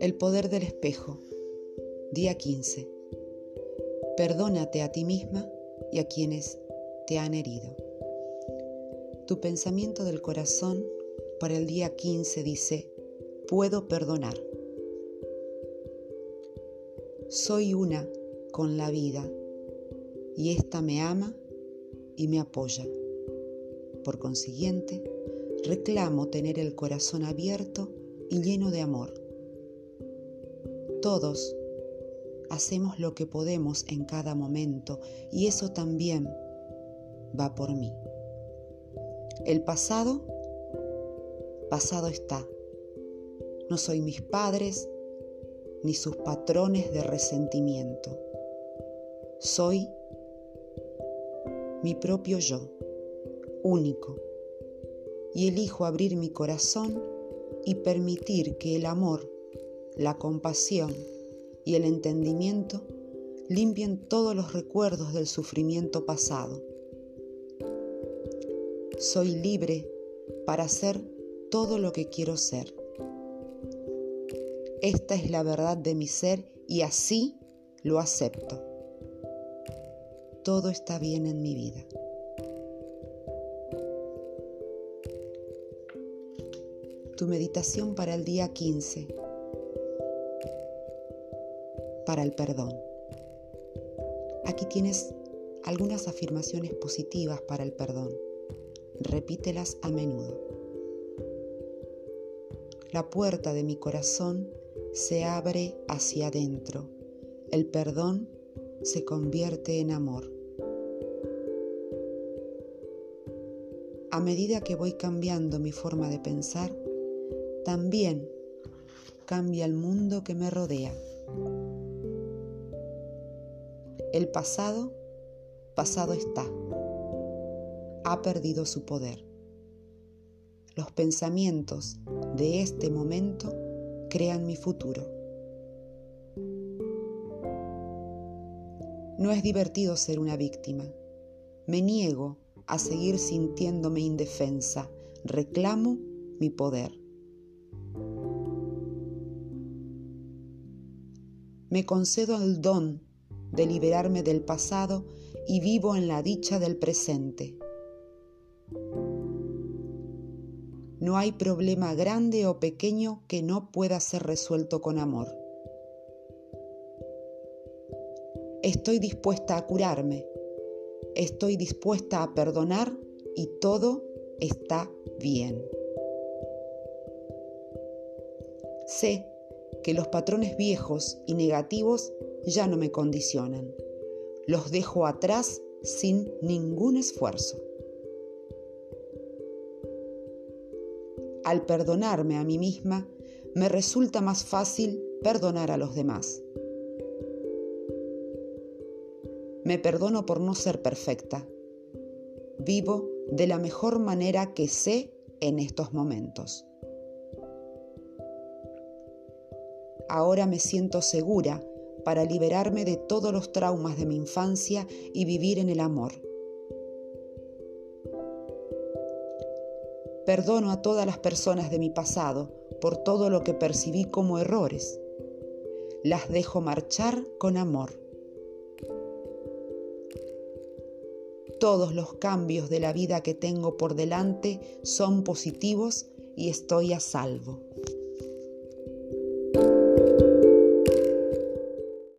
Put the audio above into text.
El poder del espejo, día 15. Perdónate a ti misma y a quienes te han herido. Tu pensamiento del corazón para el día 15 dice, puedo perdonar. Soy una con la vida y ésta me ama y me apoya. Por consiguiente, reclamo tener el corazón abierto y lleno de amor. Todos hacemos lo que podemos en cada momento y eso también va por mí. El pasado, pasado está. No soy mis padres ni sus patrones de resentimiento. Soy mi propio yo, único, y elijo abrir mi corazón y permitir que el amor, la compasión y el entendimiento limpien todos los recuerdos del sufrimiento pasado. Soy libre para ser todo lo que quiero ser. Esta es la verdad de mi ser y así lo acepto. Todo está bien en mi vida. Tu meditación para el día 15. Para el perdón. Aquí tienes algunas afirmaciones positivas para el perdón. Repítelas a menudo. La puerta de mi corazón se abre hacia adentro. El perdón se convierte en amor. A medida que voy cambiando mi forma de pensar, también cambia el mundo que me rodea. El pasado, pasado está. Ha perdido su poder. Los pensamientos de este momento crean mi futuro. No es divertido ser una víctima. Me niego a seguir sintiéndome indefensa. Reclamo mi poder. Me concedo el don de liberarme del pasado y vivo en la dicha del presente. No hay problema grande o pequeño que no pueda ser resuelto con amor. Estoy dispuesta a curarme, estoy dispuesta a perdonar y todo está bien. Sé que los patrones viejos y negativos ya no me condicionan. Los dejo atrás sin ningún esfuerzo. Al perdonarme a mí misma, me resulta más fácil perdonar a los demás. Me perdono por no ser perfecta. Vivo de la mejor manera que sé en estos momentos. Ahora me siento segura para liberarme de todos los traumas de mi infancia y vivir en el amor. Perdono a todas las personas de mi pasado por todo lo que percibí como errores. Las dejo marchar con amor. Todos los cambios de la vida que tengo por delante son positivos y estoy a salvo.